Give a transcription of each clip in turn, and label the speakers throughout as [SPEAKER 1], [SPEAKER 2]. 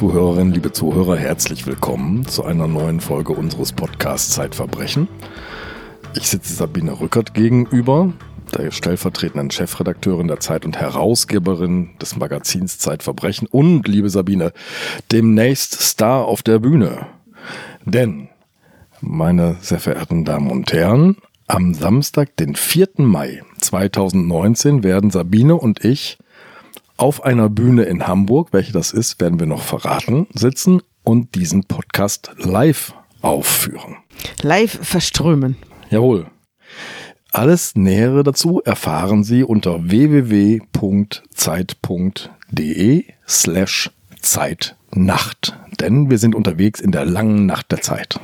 [SPEAKER 1] Liebe Zuhörerinnen, liebe Zuhörer, herzlich willkommen zu einer neuen Folge unseres Podcasts Zeitverbrechen. Ich sitze Sabine Rückert gegenüber, der stellvertretenden Chefredakteurin der Zeit und Herausgeberin des Magazins Zeitverbrechen und, liebe Sabine, demnächst Star auf der Bühne. Denn, meine sehr verehrten Damen und Herren, am Samstag, den 4. Mai 2019, werden Sabine und ich auf einer Bühne in Hamburg, welche das ist, werden wir noch verraten, sitzen und diesen Podcast live aufführen.
[SPEAKER 2] Live verströmen.
[SPEAKER 1] Jawohl. Alles Nähere dazu erfahren Sie unter www.zeit.de slash Zeitnacht. Denn wir sind unterwegs in der langen Nacht der Zeit.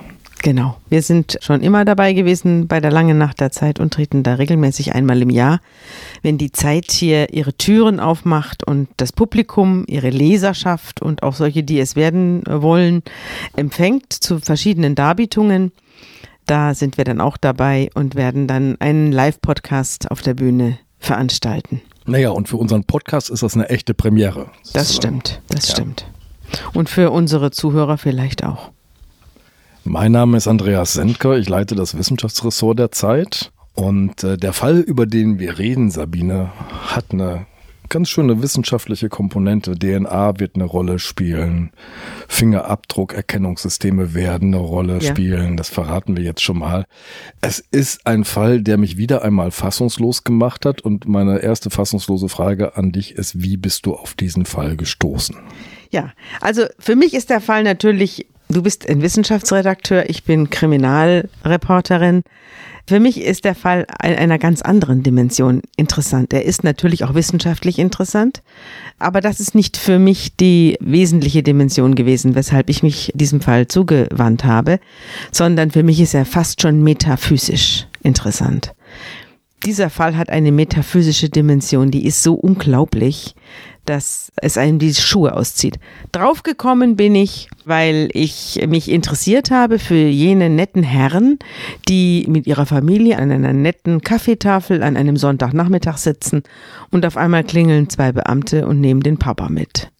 [SPEAKER 2] Genau. Wir sind schon immer dabei gewesen bei der langen Nacht der Zeit und treten da regelmäßig einmal im Jahr, wenn die Zeit hier ihre Türen aufmacht und das Publikum, ihre Leserschaft und auch solche, die es werden wollen, empfängt zu verschiedenen Darbietungen. Da sind wir dann auch dabei und werden dann einen Live-Podcast auf der Bühne veranstalten.
[SPEAKER 1] Naja, und für unseren Podcast ist das eine echte Premiere.
[SPEAKER 2] Das stimmt, das ja. stimmt. Und für unsere Zuhörer vielleicht auch.
[SPEAKER 1] Mein Name ist Andreas Sendker, ich leite das Wissenschaftsressort der Zeit. Und äh, der Fall, über den wir reden, Sabine, hat eine ganz schöne wissenschaftliche Komponente. DNA wird eine Rolle spielen. Fingerabdruckerkennungssysteme werden eine Rolle ja. spielen. Das verraten wir jetzt schon mal. Es ist ein Fall, der mich wieder einmal fassungslos gemacht hat. Und meine erste fassungslose Frage an dich ist, wie bist du auf diesen Fall gestoßen?
[SPEAKER 2] Ja, also für mich ist der Fall natürlich Du bist ein Wissenschaftsredakteur, ich bin Kriminalreporterin. Für mich ist der Fall einer ganz anderen Dimension interessant. Er ist natürlich auch wissenschaftlich interessant, aber das ist nicht für mich die wesentliche Dimension gewesen, weshalb ich mich diesem Fall zugewandt habe, sondern für mich ist er fast schon metaphysisch interessant. Dieser Fall hat eine metaphysische Dimension, die ist so unglaublich, dass es einem die Schuhe auszieht. Draufgekommen bin ich, weil ich mich interessiert habe für jene netten Herren, die mit ihrer Familie an einer netten Kaffeetafel an einem Sonntagnachmittag sitzen und auf einmal klingeln zwei Beamte und nehmen den Papa mit.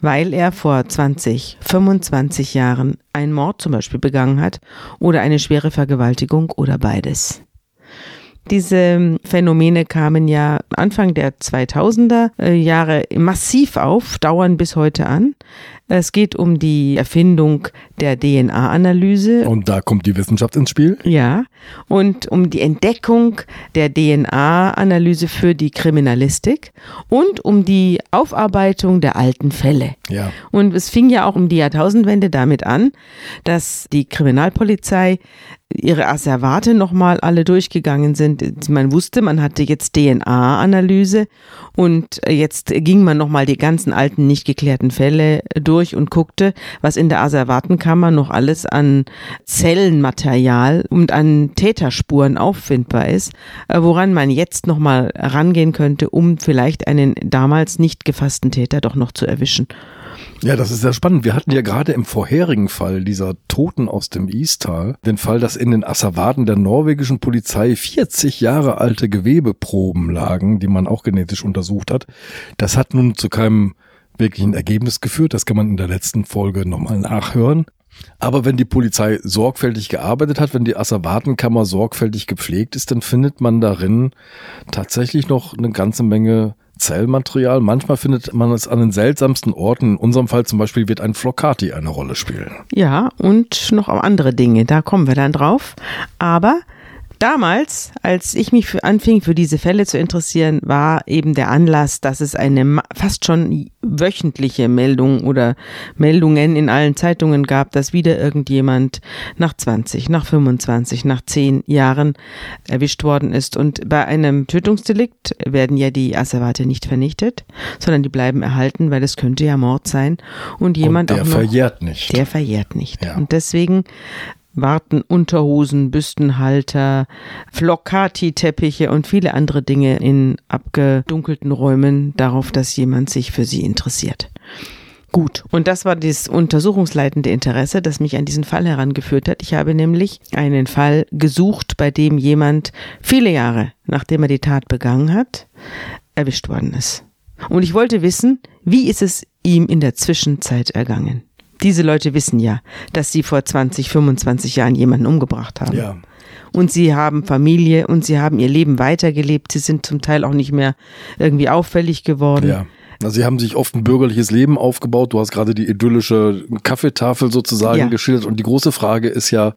[SPEAKER 2] Weil er vor 20, 25 Jahren einen Mord zum Beispiel begangen hat oder eine schwere Vergewaltigung oder beides. Diese Phänomene kamen ja Anfang der 2000er äh, Jahre massiv auf, dauern bis heute an. Es geht um die Erfindung der DNA-Analyse.
[SPEAKER 1] Und da kommt die Wissenschaft ins Spiel?
[SPEAKER 2] Ja. Und um die Entdeckung der DNA-Analyse für die Kriminalistik und um die Aufarbeitung der alten Fälle.
[SPEAKER 1] Ja.
[SPEAKER 2] Und es fing ja auch um die Jahrtausendwende damit an, dass die Kriminalpolizei ihre Asservate nochmal alle durchgegangen sind. Man wusste, man hatte jetzt DNA-Analyse und jetzt ging man nochmal die ganzen alten nicht geklärten Fälle durch und guckte, was in der Asservatenkammer noch alles an Zellenmaterial und an Täterspuren auffindbar ist, äh, woran man jetzt nochmal rangehen könnte, um vielleicht einen damals nicht gefassten Täter doch noch zu erwischen.
[SPEAKER 1] Ja, das ist sehr spannend. Wir hatten ja gerade im vorherigen Fall dieser Toten aus dem Istal den Fall, dass in den Asservaten der norwegischen Polizei 40 Jahre alte Gewebeproben lagen, die man auch genetisch untersucht hat. Das hat nun zu keinem wirklichen Ergebnis geführt. Das kann man in der letzten Folge nochmal nachhören. Aber wenn die Polizei sorgfältig gearbeitet hat, wenn die Asservatenkammer sorgfältig gepflegt ist, dann findet man darin tatsächlich noch eine ganze Menge Zellmaterial. Manchmal findet man es an den seltsamsten Orten. In unserem Fall zum Beispiel wird ein Flocati eine Rolle spielen.
[SPEAKER 2] Ja, und noch andere Dinge. Da kommen wir dann drauf. Aber Damals, als ich mich für, anfing, für diese Fälle zu interessieren, war eben der Anlass, dass es eine fast schon wöchentliche Meldung oder Meldungen in allen Zeitungen gab, dass wieder irgendjemand nach 20, nach 25, nach 10 Jahren erwischt worden ist. Und bei einem Tötungsdelikt werden ja die Asservate nicht vernichtet, sondern die bleiben erhalten, weil es könnte ja Mord sein. Und jemand
[SPEAKER 1] Und der
[SPEAKER 2] auch noch,
[SPEAKER 1] verjährt nicht.
[SPEAKER 2] Der verjährt nicht.
[SPEAKER 1] Ja.
[SPEAKER 2] Und deswegen warten Unterhosen, Büstenhalter, Flocati-Teppiche und viele andere Dinge in abgedunkelten Räumen darauf, dass jemand sich für sie interessiert. Gut, und das war das untersuchungsleitende Interesse, das mich an diesen Fall herangeführt hat. Ich habe nämlich einen Fall gesucht, bei dem jemand viele Jahre, nachdem er die Tat begangen hat, erwischt worden ist. Und ich wollte wissen, wie ist es ihm in der Zwischenzeit ergangen? Diese Leute wissen ja, dass sie vor 20, 25 Jahren jemanden umgebracht haben.
[SPEAKER 1] Ja.
[SPEAKER 2] Und sie haben Familie und sie haben ihr Leben weitergelebt. Sie sind zum Teil auch nicht mehr irgendwie auffällig geworden.
[SPEAKER 1] Ja. Also sie haben sich oft ein bürgerliches Leben aufgebaut. Du hast gerade die idyllische Kaffeetafel sozusagen
[SPEAKER 2] Ja.
[SPEAKER 1] geschildert. Und die große Frage ist ja,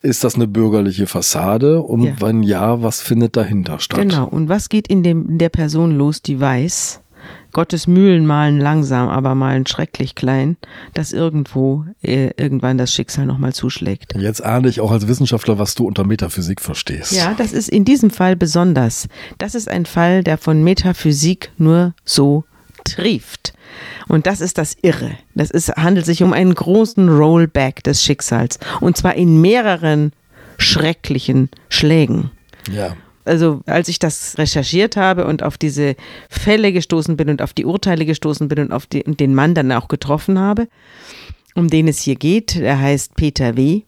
[SPEAKER 1] ist das eine bürgerliche Fassade? Und
[SPEAKER 2] Ja.
[SPEAKER 1] wenn ja, was findet dahinter statt?
[SPEAKER 2] Genau. Und was geht in, dem, in der Person los, die weiß, Gottes Mühlen malen langsam, aber malen schrecklich klein, dass irgendwo äh, irgendwann das Schicksal nochmal zuschlägt.
[SPEAKER 1] Jetzt ahne ich auch als Wissenschaftler, was du unter Metaphysik verstehst.
[SPEAKER 2] Ja, das ist in diesem Fall besonders. Das ist ein Fall, der von Metaphysik nur so trieft. Und das ist das Irre. Das ist, handelt sich um einen großen Rollback des Schicksals. Und zwar in mehreren schrecklichen Schlägen.
[SPEAKER 1] Ja.
[SPEAKER 2] Also als ich das recherchiert habe und auf diese Fälle gestoßen bin und auf die Urteile gestoßen bin und auf die, und den Mann dann auch getroffen habe, um den es hier geht, der heißt Peter W.,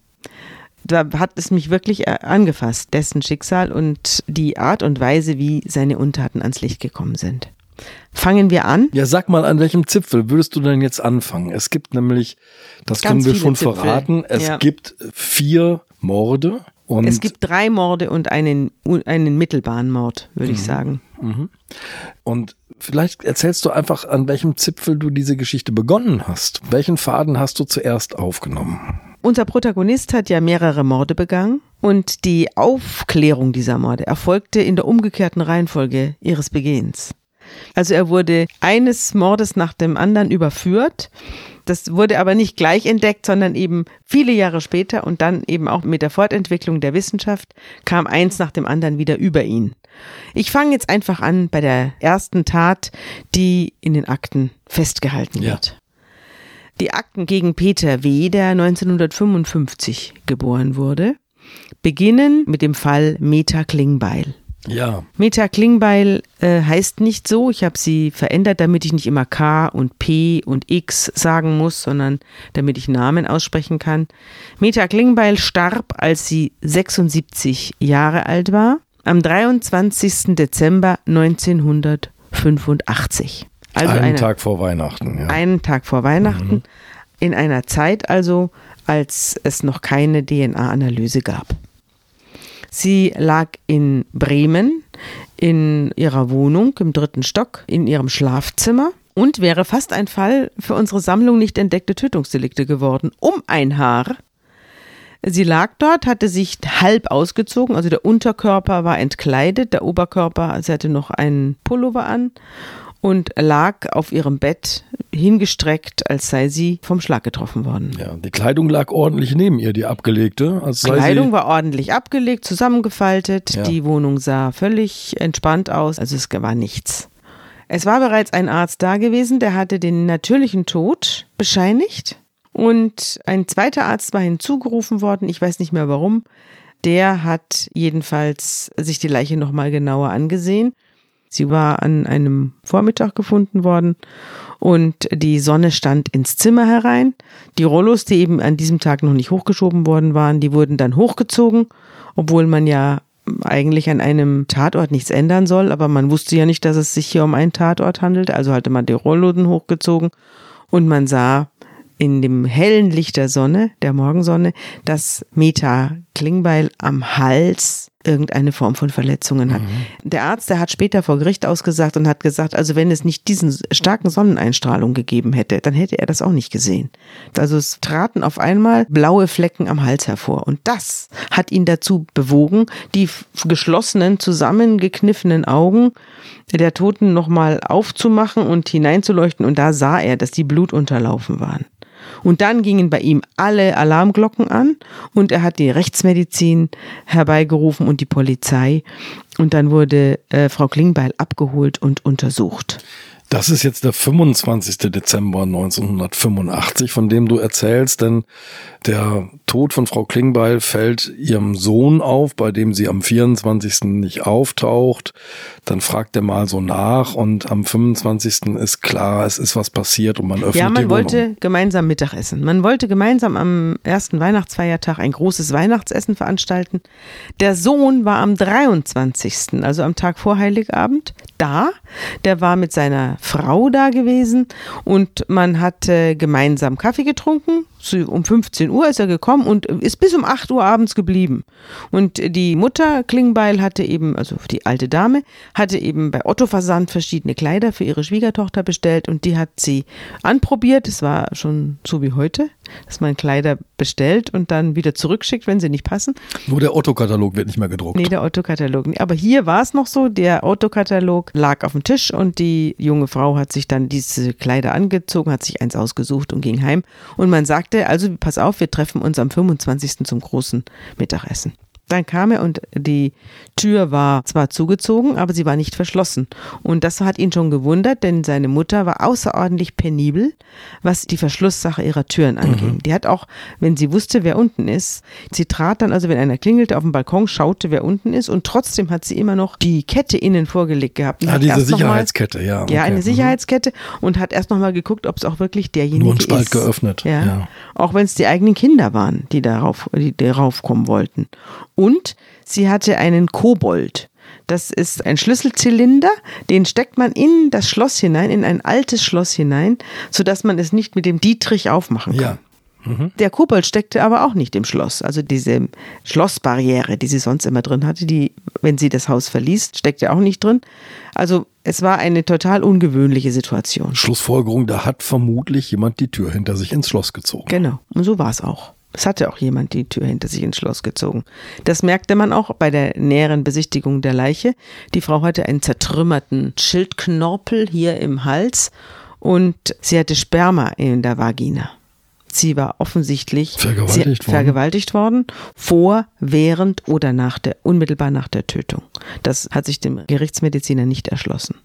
[SPEAKER 2] da hat es mich wirklich äh, angefasst, dessen Schicksal und die Art und Weise, wie seine Untaten ans Licht gekommen sind. Fangen wir an.
[SPEAKER 1] Ja, sag mal, an welchem Zipfel würdest du denn jetzt anfangen? Es gibt nämlich, das
[SPEAKER 2] Ganz
[SPEAKER 1] können wir schon
[SPEAKER 2] Zipfel.
[SPEAKER 1] verraten, es
[SPEAKER 2] Ja.
[SPEAKER 1] gibt vier Morde und
[SPEAKER 2] Es gibt drei Morde und einen, einen mittelbaren Mord, würde ich sagen.
[SPEAKER 1] Und vielleicht erzählst du einfach, an welchem Zipfel du diese Geschichte begonnen hast. Welchen Faden hast du zuerst aufgenommen?
[SPEAKER 2] Unser Protagonist hat ja mehrere Morde begangen und die Aufklärung dieser Morde erfolgte in der umgekehrten Reihenfolge ihres Begehens. Also er wurde eines Mordes nach dem anderen überführt. Das wurde aber nicht gleich entdeckt, sondern eben viele Jahre später und dann eben auch mit der Fortentwicklung der Wissenschaft kam eins nach dem anderen wieder über ihn. Ich fange jetzt einfach an bei der ersten Tat, die in den Akten festgehalten
[SPEAKER 1] Ja.
[SPEAKER 2] wird. Die Akten gegen Peter W., der 1955 geboren wurde, beginnen mit dem Fall Meta Klingbeil.
[SPEAKER 1] Ja,
[SPEAKER 2] Meta Klingbeil äh, heißt nicht so. Ich habe sie verändert, damit ich nicht immer K und P und X sagen muss, sondern damit ich Namen aussprechen kann. Meta Klingbeil starb, als sie 76 Jahre alt war, am 23. Dezember 1985. Also
[SPEAKER 1] einen
[SPEAKER 2] eine,
[SPEAKER 1] Tag vor Weihnachten. Ja.
[SPEAKER 2] einen Tag vor Weihnachten, in einer Zeit also, als es noch keine DNA-Analyse gab. Sie lag in Bremen in ihrer Wohnung im dritten Stock, in ihrem Schlafzimmer und wäre fast ein Fall für unsere Sammlung nicht entdeckte Tötungsdelikte geworden. Um ein Haar. Sie lag dort, hatte sich halb ausgezogen, also der Unterkörper war entkleidet, der Oberkörper, sie hatte noch einen Pullover an und lag auf ihrem Bett hingestreckt, als sei sie vom Schlag getroffen worden.
[SPEAKER 1] ja, die Kleidung lag ordentlich neben ihr, die abgelegte. Als sei
[SPEAKER 2] Kleidung war ordentlich abgelegt, zusammengefaltet.
[SPEAKER 1] Ja.
[SPEAKER 2] Die Wohnung sah völlig entspannt aus. Also es war nichts. Es war bereits ein Arzt da gewesen, der hatte den natürlichen Tod bescheinigt. Und ein zweiter Arzt war hinzugerufen worden. Ich weiß nicht mehr warum. Der hat jedenfalls sich die Leiche nochmal genauer angesehen. Sie war an einem Vormittag gefunden worden und die Sonne stand ins Zimmer herein. Die Rollos, die eben an diesem Tag noch nicht hochgeschoben worden waren, die wurden dann hochgezogen, obwohl man ja eigentlich an einem Tatort nichts ändern soll, aber man wusste ja nicht, dass es sich hier um einen Tatort handelt, also hatte man die Rolloden hochgezogen und man sah in dem hellen Licht der Sonne, der Morgensonne, dass Meta Klingbeil am Hals irgendeine Form von Verletzungen hat. Der Arzt, der hat später vor Gericht ausgesagt und hat gesagt, also wenn es nicht diesen starken Sonneneinstrahlung gegeben hätte, dann hätte er das auch nicht gesehen. Also es traten auf einmal blaue Flecken am Hals hervor und das hat ihn dazu bewogen, die geschlossenen, zusammengekniffenen Augen der Toten nochmal aufzumachen und hineinzuleuchten und da sah er, dass die blutunterlaufen waren. Und dann gingen bei ihm alle Alarmglocken an und er hat die Rechtsmedizin herbeigerufen und die Polizei. Und dann wurde äh, Frau Klingbeil abgeholt und untersucht.
[SPEAKER 1] Das ist jetzt der 25. Dezember 1985, von dem du erzählst, denn der Tod von Frau Klingbeil fällt ihrem Sohn auf, bei dem sie am 24. nicht auftaucht. Dann fragt er mal so nach und am 25. ist klar, es ist was passiert und man öffnet
[SPEAKER 2] Ja,
[SPEAKER 1] die
[SPEAKER 2] man
[SPEAKER 1] Wohnung.
[SPEAKER 2] wollte gemeinsam Mittagessen. Man wollte gemeinsam am ersten Weihnachtsfeiertag ein großes Weihnachtsessen veranstalten. Der Sohn war am 23., also am Tag vor Heiligabend, da. Der war mit seiner Frau da gewesen und man hat äh, gemeinsam Kaffee getrunken. Um 15 Uhr ist er gekommen und ist bis um 8 Uhr abends geblieben. Und die Mutter Klingbeil hatte eben, also die alte Dame, hatte eben bei Otto Versand verschiedene Kleider für ihre Schwiegertochter bestellt und die hat sie anprobiert. Es war schon so wie heute, dass man Kleider bestellt und dann wieder zurückschickt, wenn sie nicht passen.
[SPEAKER 1] Nur der Otto-Katalog wird nicht mehr gedruckt.
[SPEAKER 2] Nee, der Otto-Katalog. Aber hier war es noch so, der Otto-Katalog lag auf dem Tisch und die junge Frau hat sich dann diese Kleider angezogen, hat sich eins ausgesucht und ging heim. Und man sagte, also pass auf, wir treffen uns am 25. zum großen Mittagessen. Dann kam er und die Tür war zwar zugezogen, aber sie war nicht verschlossen. Und das hat ihn schon gewundert, denn seine Mutter war außerordentlich penibel, was die Verschlusssache ihrer Türen anging. Mhm. Die hat auch, wenn sie wusste, wer unten ist, sie trat dann, also wenn einer klingelte auf dem Balkon, schaute, wer unten ist und trotzdem hat sie immer noch die Kette innen vorgelegt gehabt.
[SPEAKER 1] Ah, diese Sicherheitskette, mal, ja.
[SPEAKER 2] Okay. Ja, eine mhm. Sicherheitskette und hat erst nochmal geguckt, ob es auch wirklich derjenige ist. Nur ein
[SPEAKER 1] Spalt
[SPEAKER 2] ist.
[SPEAKER 1] geöffnet.
[SPEAKER 2] Ja. ja. Auch wenn es die eigenen Kinder waren, die darauf, die darauf kommen wollten. Und sie hatte einen Kobold. Das ist ein Schlüsselzylinder, den steckt man in das Schloss hinein, in ein altes Schloss hinein, sodass man es nicht mit dem Dietrich aufmachen kann. Ja. Mhm. Der Kobold steckte aber auch nicht im Schloss. Also diese Schlossbarriere, die sie sonst immer drin hatte, die, wenn sie das Haus verließ, steckte auch nicht drin. Also es war eine total ungewöhnliche Situation.
[SPEAKER 1] Schlussfolgerung, da hat vermutlich jemand die Tür hinter sich ins Schloss gezogen.
[SPEAKER 2] Genau, und so war es auch. Es hatte auch jemand die Tür hinter sich ins Schloss gezogen. Das merkte man auch bei der näheren Besichtigung der Leiche. Die Frau hatte einen zertrümmerten Schildknorpel hier im Hals und sie hatte Sperma in der Vagina. Sie war offensichtlich
[SPEAKER 1] vergewaltigt,
[SPEAKER 2] worden. vergewaltigt worden, vor, während oder nach der, unmittelbar nach der Tötung. Das hat sich dem Gerichtsmediziner nicht erschlossen.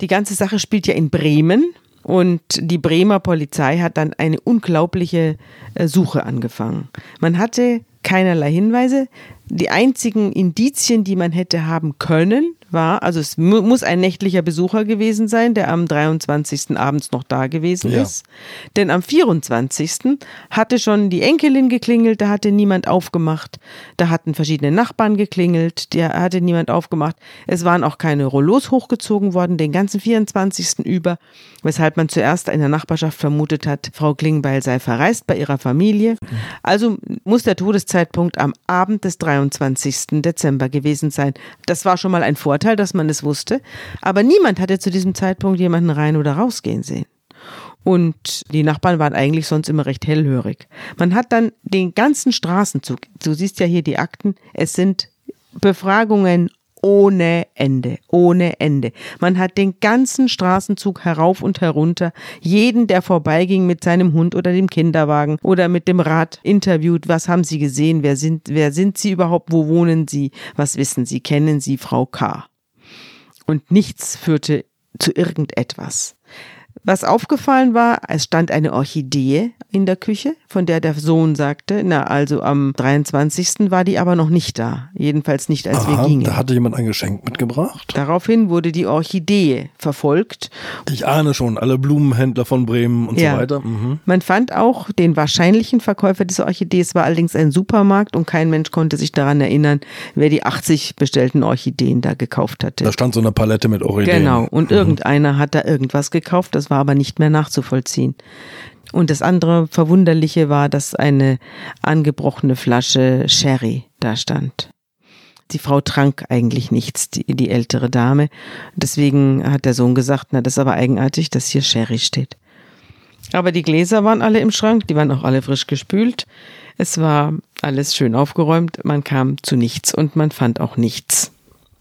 [SPEAKER 2] Die ganze Sache spielt ja in Bremen. Und die Bremer Polizei hat dann eine unglaubliche äh, Suche angefangen. Man hatte keinerlei Hinweise. Die einzigen Indizien, die man hätte haben können, war, also es mu muss ein nächtlicher Besucher gewesen sein, der am 23. abends noch da gewesen ja. ist. Denn am 24. hatte schon die Enkelin geklingelt, da hatte niemand aufgemacht. Da hatten verschiedene Nachbarn geklingelt, da hatte niemand aufgemacht. Es waren auch keine Rollos hochgezogen worden, den ganzen 24. über, weshalb man zuerst in der Nachbarschaft vermutet hat, Frau Klingbeil sei verreist bei ihrer Familie. Also muss der Todeszeitpunkt am Abend des 23. Dezember gewesen sein. Das war schon mal ein Vorteil Vorteil, dass man es wusste. Aber niemand hatte zu diesem Zeitpunkt jemanden rein oder rausgehen sehen. Und die Nachbarn waren eigentlich sonst immer recht hellhörig. Man hat dann den ganzen Straßenzug, du siehst ja hier die Akten, es sind Befragungen ohne Ende, ohne Ende. Man hat den ganzen Straßenzug herauf und herunter, jeden, der vorbeiging mit seinem Hund oder dem Kinderwagen oder mit dem Rad interviewt. Was haben Sie gesehen? Wer sind, wer sind Sie überhaupt? Wo wohnen Sie? Was wissen Sie? Kennen Sie Frau K? Und nichts führte zu irgendetwas. Was aufgefallen war, es stand eine Orchidee in der Küche, von der der Sohn sagte, na also am 23. war die aber noch nicht da, jedenfalls nicht als Aha, wir gingen.
[SPEAKER 1] Da hatte jemand ein Geschenk mitgebracht.
[SPEAKER 2] Daraufhin wurde die Orchidee verfolgt.
[SPEAKER 1] Ich ahne schon, alle Blumenhändler von Bremen und ja. so weiter. Mhm.
[SPEAKER 2] Man fand auch den wahrscheinlichen Verkäufer dieser Orchidee, es war allerdings ein Supermarkt und kein Mensch konnte sich daran erinnern, wer die 80 bestellten Orchideen da gekauft hatte.
[SPEAKER 1] Da stand so eine Palette mit Orchideen.
[SPEAKER 2] Genau, und mhm. irgendeiner hat da irgendwas gekauft, das war aber nicht mehr nachzuvollziehen. Und das andere Verwunderliche war, dass eine angebrochene Flasche Sherry da stand. Die Frau trank eigentlich nichts, die, die ältere Dame. Deswegen hat der Sohn gesagt, na, das ist aber eigenartig, dass hier Sherry steht. Aber die Gläser waren alle im Schrank, die waren auch alle frisch gespült. Es war alles schön aufgeräumt, man kam zu nichts und man fand auch nichts.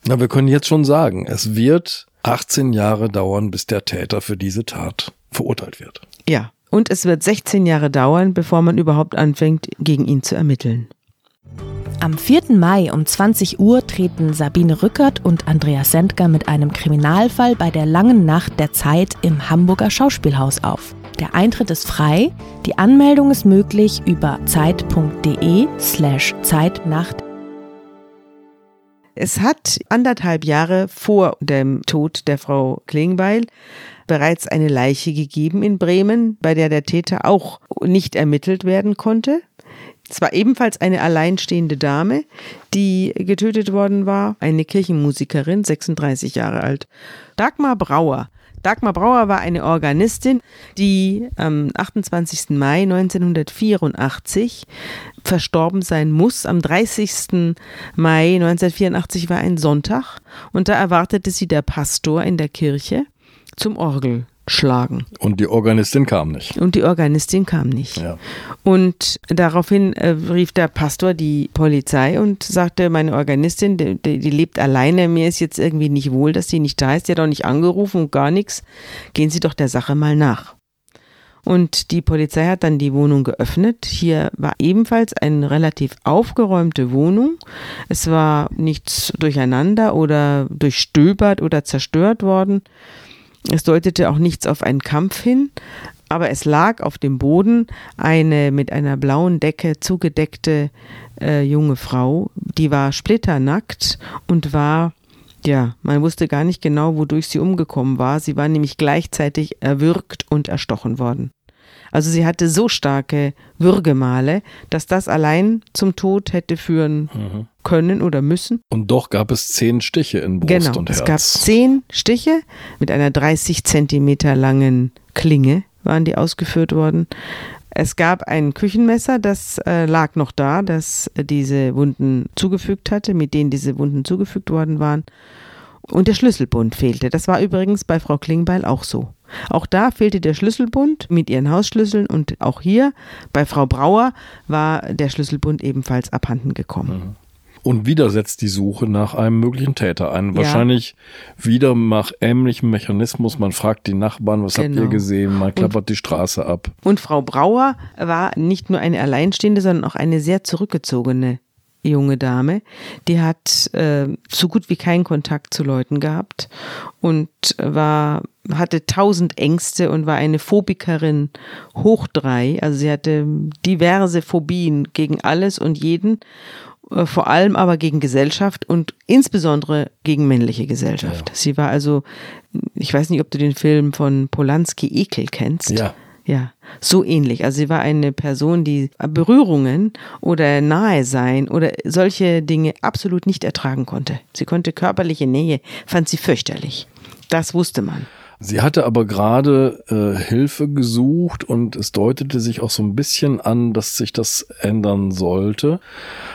[SPEAKER 1] Na, wir können jetzt schon sagen, es wird 18 Jahre dauern, bis der Täter für diese Tat verurteilt wird.
[SPEAKER 2] Ja, und es wird 16 Jahre dauern, bevor man überhaupt anfängt, gegen ihn zu ermitteln.
[SPEAKER 3] Am 4. Mai um 20 Uhr treten Sabine Rückert und Andreas Sendker mit einem Kriminalfall bei der langen Nacht der Zeit im Hamburger Schauspielhaus auf. Der Eintritt ist frei, die Anmeldung ist möglich über zeit.de slash Zeitnacht.
[SPEAKER 2] Es hat anderthalb Jahre vor dem Tod der Frau Klingbeil bereits eine Leiche gegeben in Bremen, bei der der Täter auch nicht ermittelt werden konnte. Es war ebenfalls eine alleinstehende Dame, die getötet worden war, eine Kirchenmusikerin, 36 Jahre alt. Dagmar Brauer Dagmar Brauer war eine Organistin, die am 28. Mai 1984 verstorben sein muss. Am 30. Mai 1984 war ein Sonntag und da erwartete sie der Pastor in der Kirche zum Orgel schlagen.
[SPEAKER 1] Und die Organistin kam nicht.
[SPEAKER 2] Und die Organistin kam nicht.
[SPEAKER 1] Ja.
[SPEAKER 2] Und daraufhin äh, rief der Pastor die Polizei und sagte, meine Organistin, die, die, lebt alleine, mir ist jetzt irgendwie nicht wohl, dass sie nicht da ist, die hat auch nicht angerufen und gar nichts. Gehen Sie doch der Sache mal nach. Und die Polizei hat dann die Wohnung geöffnet. Hier war ebenfalls eine relativ aufgeräumte Wohnung. Es war nichts durcheinander oder durchstöbert oder zerstört worden. Es deutete auch nichts auf einen Kampf hin, aber es lag auf dem Boden eine mit einer blauen Decke zugedeckte äh, junge Frau, die war splitternackt und war, ja, man wusste gar nicht genau, wodurch sie umgekommen war. Sie war nämlich gleichzeitig erwürgt und erstochen worden. Also sie hatte so starke Würgemale, dass das allein zum Tod hätte führen mhm. Können oder müssen.
[SPEAKER 1] Und doch gab es zehn Stiche in Brust
[SPEAKER 2] genau,
[SPEAKER 1] und Herz.
[SPEAKER 2] Es gab zehn Stiche mit einer 30 Zentimeter langen Klinge, waren die ausgeführt worden. Es gab ein Küchenmesser, das äh, lag noch da, das äh, diese Wunden zugefügt hatte, mit denen diese Wunden zugefügt worden waren. Und der Schlüsselbund fehlte. Das war übrigens bei Frau Klingbeil auch so. Auch da fehlte der Schlüsselbund mit ihren Hausschlüsseln und auch hier bei Frau Brauer war der Schlüsselbund ebenfalls abhanden gekommen.
[SPEAKER 1] Und wieder setzt die Suche nach einem möglichen Täter ein. Wahrscheinlich ja. wieder nach ähnlichem Mechanismus. Man fragt die Nachbarn, was genau. habt ihr genau. gesehen? Man klappert und, die Straße ab.
[SPEAKER 2] Und Frau Brauer war nicht nur eine Alleinstehende, sondern auch eine sehr zurückgezogene junge Dame, die hat äh, so gut wie keinen Kontakt zu Leuten gehabt und war hatte tausend Ängste und war eine Phobikerin hoch drei. Also sie hatte diverse Phobien gegen alles und jeden, vor allem aber gegen Gesellschaft und insbesondere gegen männliche Gesellschaft. Ja. Sie war also, ich weiß nicht, ob du den Film von Polanski Ekel kennst.
[SPEAKER 1] Ja.
[SPEAKER 2] Ja, so ähnlich. Also sie war eine Person, die Berührungen oder nahe sein oder solche Dinge absolut nicht ertragen konnte. Sie konnte körperliche Nähe, fand sie fürchterlich. Das wusste man.
[SPEAKER 1] Sie hatte aber gerade äh, Hilfe gesucht und es deutete sich auch so ein bisschen an, dass sich das ändern sollte.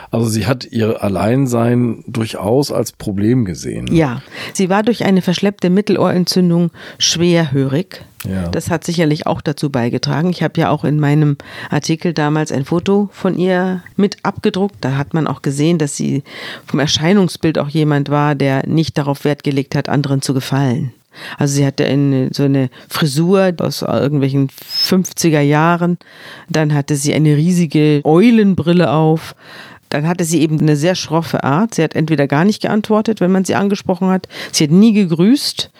[SPEAKER 1] Also sie hat ihr Alleinsein durchaus als Problem gesehen.
[SPEAKER 2] Ja, sie war durch eine verschleppte Mittelohrentzündung schwerhörig.
[SPEAKER 1] Ja.
[SPEAKER 2] Das hat sicherlich auch dazu beigetragen. Ich habe ja auch in meinem Artikel damals ein Foto von ihr mit abgedruckt. Da hat man auch gesehen, dass sie vom Erscheinungsbild auch jemand war, der nicht darauf Wert gelegt hat, anderen zu gefallen. Also sie hatte eine, so eine Frisur aus irgendwelchen 50er Jahren. Dann hatte sie eine riesige Eulenbrille auf. Dann hatte sie eben eine sehr schroffe Art. Sie hat entweder gar nicht geantwortet, wenn man sie angesprochen hat. Sie hat nie gegrüßt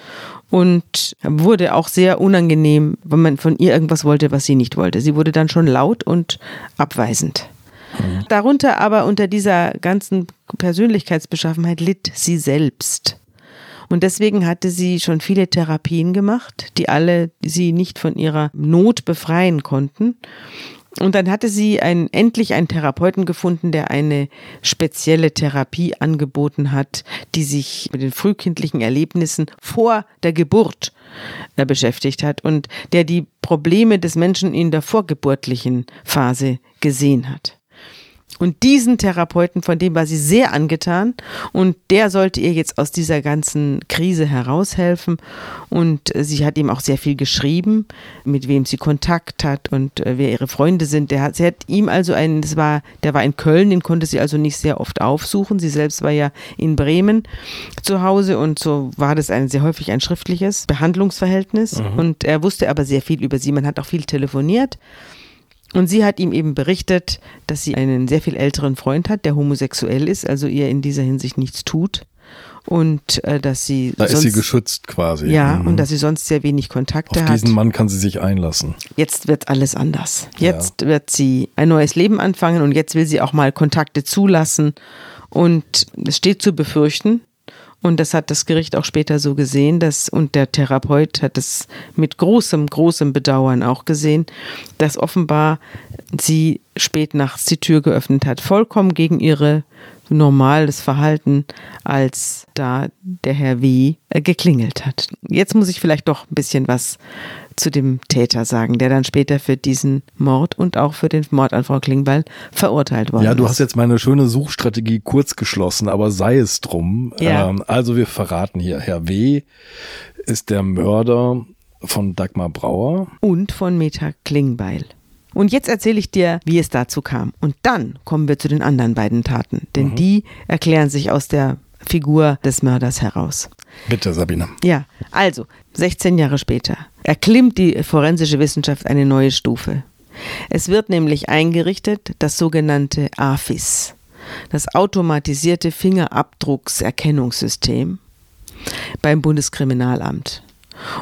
[SPEAKER 2] und wurde auch sehr unangenehm, wenn man von ihr irgendwas wollte, was sie nicht wollte. Sie wurde dann schon laut und abweisend. Mhm. Darunter aber unter dieser ganzen Persönlichkeitsbeschaffenheit litt sie selbst. Und deswegen hatte sie schon viele Therapien gemacht, die alle sie nicht von ihrer Not befreien konnten. Und dann hatte sie ein, endlich einen Therapeuten gefunden, der eine spezielle Therapie angeboten hat, die sich mit den frühkindlichen Erlebnissen vor der Geburt äh, beschäftigt hat und der die Probleme des Menschen in der vorgeburtlichen Phase gesehen hat. Und diesen Therapeuten, von dem war sie sehr angetan und der sollte ihr jetzt aus dieser ganzen Krise heraushelfen. Und äh, sie hat ihm auch sehr viel geschrieben, mit wem sie Kontakt hat und äh, wer ihre Freunde sind. Der hat, sie hat ihm also einen, das war, der war in Köln, den konnte sie also nicht sehr oft aufsuchen. Sie selbst war ja in Bremen zu Hause und so war das ein sehr häufig ein schriftliches Behandlungsverhältnis. Mhm. Und er wusste aber sehr viel über sie. Man hat auch viel telefoniert. Und sie hat ihm eben berichtet, dass sie einen sehr viel älteren Freund hat, der homosexuell ist, also ihr in dieser Hinsicht nichts tut. Und äh, dass sie.
[SPEAKER 1] Da sonst, ist sie geschützt quasi.
[SPEAKER 2] Ja, mhm. und dass sie sonst sehr wenig Kontakte
[SPEAKER 1] hat.
[SPEAKER 2] Auf
[SPEAKER 1] diesen Mann kann sie sich einlassen.
[SPEAKER 2] Jetzt wird alles anders. Jetzt ja. wird sie ein neues Leben anfangen und jetzt will sie auch mal Kontakte zulassen. Und es steht zu befürchten, und das hat das Gericht auch später so gesehen, dass, und der Therapeut hat es mit großem, großem Bedauern auch gesehen, dass offenbar sie spät nachts die Tür geöffnet hat, vollkommen gegen ihre normales Verhalten, als da der Herr W. Äh, geklingelt hat. Jetzt muss ich vielleicht doch ein bisschen was zu dem Täter sagen, der dann später für diesen Mord und auch für den Mord an Frau Klingbeil verurteilt worden ist.
[SPEAKER 1] Ja, du hast jetzt meine schöne Suchstrategie kurz geschlossen, aber sei es drum.
[SPEAKER 2] Ja.
[SPEAKER 1] Ähm, also wir verraten hier, Herr W. ist der Mörder von Dagmar Brauer.
[SPEAKER 2] und von Meta Klingbeil. Und jetzt erzähle ich dir, wie es dazu kam. Und dann kommen wir zu den anderen beiden Taten, denn die erklären sich aus der Figur des Mörders heraus.
[SPEAKER 1] Bitte, Sabine.
[SPEAKER 2] Ja, also 16 Jahre später erklimmt die forensische Wissenschaft eine neue Stufe. Es wird nämlich eingerichtet das sogenannte AFIS, das automatisierte Fingerabdruckserkennungssystem beim Bundeskriminalamt.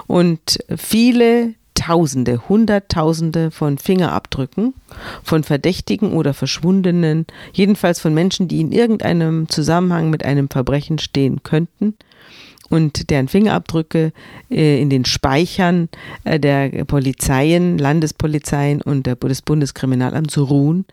[SPEAKER 2] Und viele Tausende, Hunderttausende von Fingerabdrücken von Verdächtigen oder Verschwundenen, jedenfalls von Menschen, die in irgendeinem Zusammenhang mit einem Verbrechen stehen könnten und deren Fingerabdrücke äh, in den Speichern äh, der Polizeien, Landespolizeien und der, des Bundeskriminalamts ruhen,